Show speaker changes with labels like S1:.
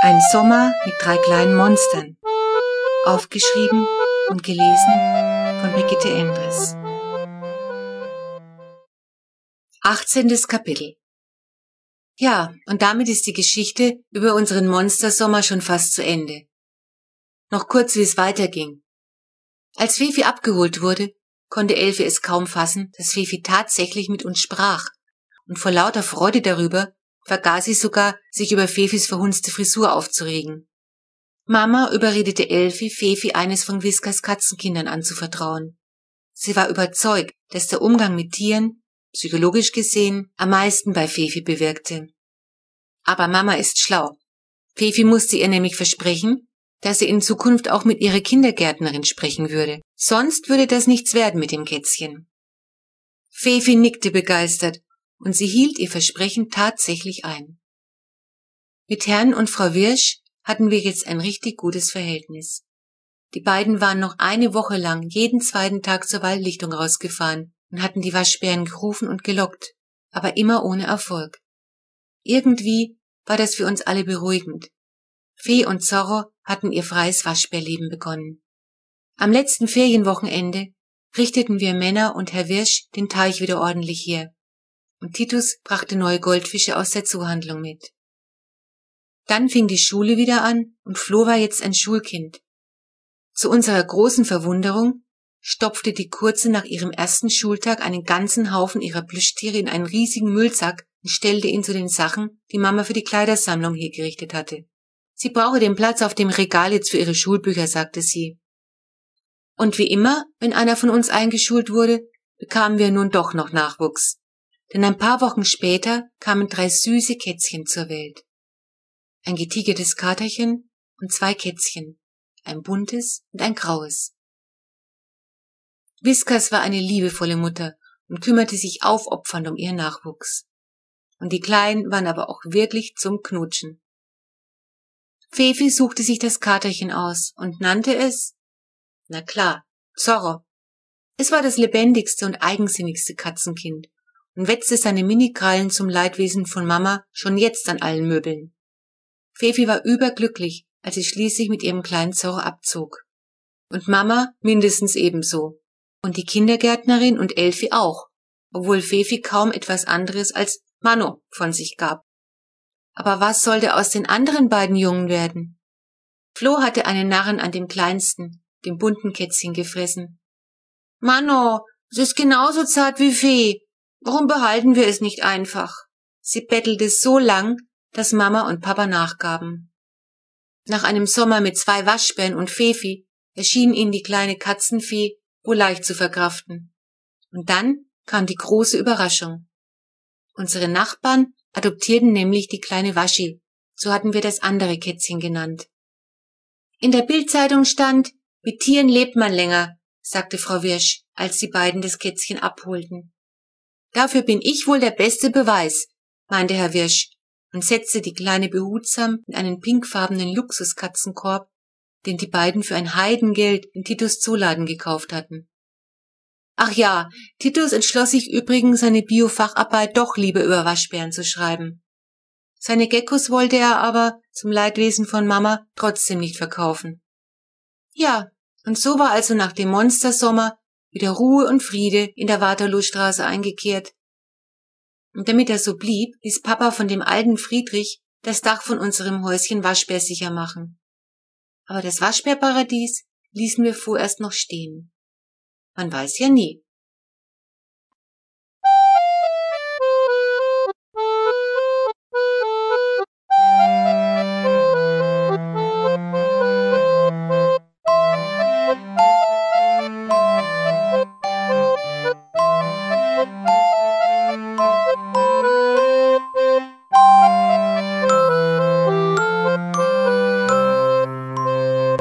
S1: Ein Sommer mit drei kleinen Monstern. Aufgeschrieben und gelesen von Brigitte Endres. 18. Kapitel. Ja, und damit ist die Geschichte über unseren Monstersommer schon fast zu Ende. Noch kurz, wie es weiterging. Als Fifi abgeholt wurde, konnte Elfi es kaum fassen, dass Fifi tatsächlich mit uns sprach. Und vor lauter Freude darüber vergaß sie sogar, sich über Fefis verhunzte Frisur aufzuregen. Mama überredete Elfi, Fefi eines von Whiskas Katzenkindern anzuvertrauen. Sie war überzeugt, dass der Umgang mit Tieren, psychologisch gesehen, am meisten bei Fefi bewirkte. Aber Mama ist schlau. Fefi musste ihr nämlich versprechen, dass sie in Zukunft auch mit ihrer Kindergärtnerin sprechen würde. Sonst würde das nichts werden mit dem Kätzchen. Fefi nickte begeistert und sie hielt ihr Versprechen tatsächlich ein. Mit Herrn und Frau Wirsch hatten wir jetzt ein richtig gutes Verhältnis. Die beiden waren noch eine Woche lang jeden zweiten Tag zur Waldlichtung rausgefahren und hatten die Waschbären gerufen und gelockt, aber immer ohne Erfolg. Irgendwie war das für uns alle beruhigend. Fee und Zorro hatten ihr freies Waschbärleben begonnen. Am letzten Ferienwochenende richteten wir Männer und Herr Wirsch den Teich wieder ordentlich her und Titus brachte neue Goldfische aus der Zuhandlung mit. Dann fing die Schule wieder an und Flo war jetzt ein Schulkind. Zu unserer großen Verwunderung stopfte die Kurze nach ihrem ersten Schultag einen ganzen Haufen ihrer Plüschtiere in einen riesigen Müllsack und stellte ihn zu den Sachen, die Mama für die Kleidersammlung hergerichtet hatte. Sie brauche den Platz auf dem Regal jetzt für ihre Schulbücher, sagte sie. Und wie immer, wenn einer von uns eingeschult wurde, bekamen wir nun doch noch Nachwuchs denn ein paar Wochen später kamen drei süße Kätzchen zur Welt. Ein getigertes Katerchen und zwei Kätzchen, ein buntes und ein graues. Whiskas war eine liebevolle Mutter und kümmerte sich aufopfernd um ihren Nachwuchs. Und die Kleinen waren aber auch wirklich zum Knutschen. Fefi suchte sich das Katerchen aus und nannte es, na klar, Zorro. Es war das lebendigste und eigensinnigste Katzenkind und wetzte seine Minikrallen zum Leidwesen von Mama schon jetzt an allen Möbeln. Fefi war überglücklich, als sie schließlich mit ihrem kleinen Zorro abzog. Und Mama mindestens ebenso. Und die Kindergärtnerin und Elfi auch, obwohl Fefi kaum etwas anderes als Mano von sich gab. Aber was sollte aus den anderen beiden Jungen werden? Flo hatte einen Narren an dem kleinsten, dem bunten Kätzchen gefressen. Mano, es ist genauso zart wie Fee, Warum behalten wir es nicht einfach? Sie bettelte so lang, dass Mama und Papa nachgaben. Nach einem Sommer mit zwei Waschbären und Fefi erschien ihnen die kleine Katzenfee wohl leicht zu verkraften. Und dann kam die große Überraschung. Unsere Nachbarn adoptierten nämlich die kleine Waschi, so hatten wir das andere Kätzchen genannt. In der Bildzeitung stand, mit Tieren lebt man länger, sagte Frau Wirsch, als die beiden das Kätzchen abholten. Dafür bin ich wohl der beste Beweis, meinte Herr Wirsch und setzte die Kleine behutsam in einen pinkfarbenen Luxuskatzenkorb, den die beiden für ein Heidengeld in Titus Zooladen gekauft hatten. Ach ja, Titus entschloss sich übrigens, seine Biofacharbeit doch lieber über Waschbären zu schreiben. Seine Geckos wollte er aber, zum Leidwesen von Mama, trotzdem nicht verkaufen. Ja, und so war also nach dem Monstersommer wieder Ruhe und Friede in der Waterloostraße eingekehrt. Und damit er so blieb, ließ Papa von dem alten Friedrich das Dach von unserem Häuschen Waschbär sicher machen. Aber das Waschbärparadies ließen wir vorerst noch stehen. Man weiß ja nie.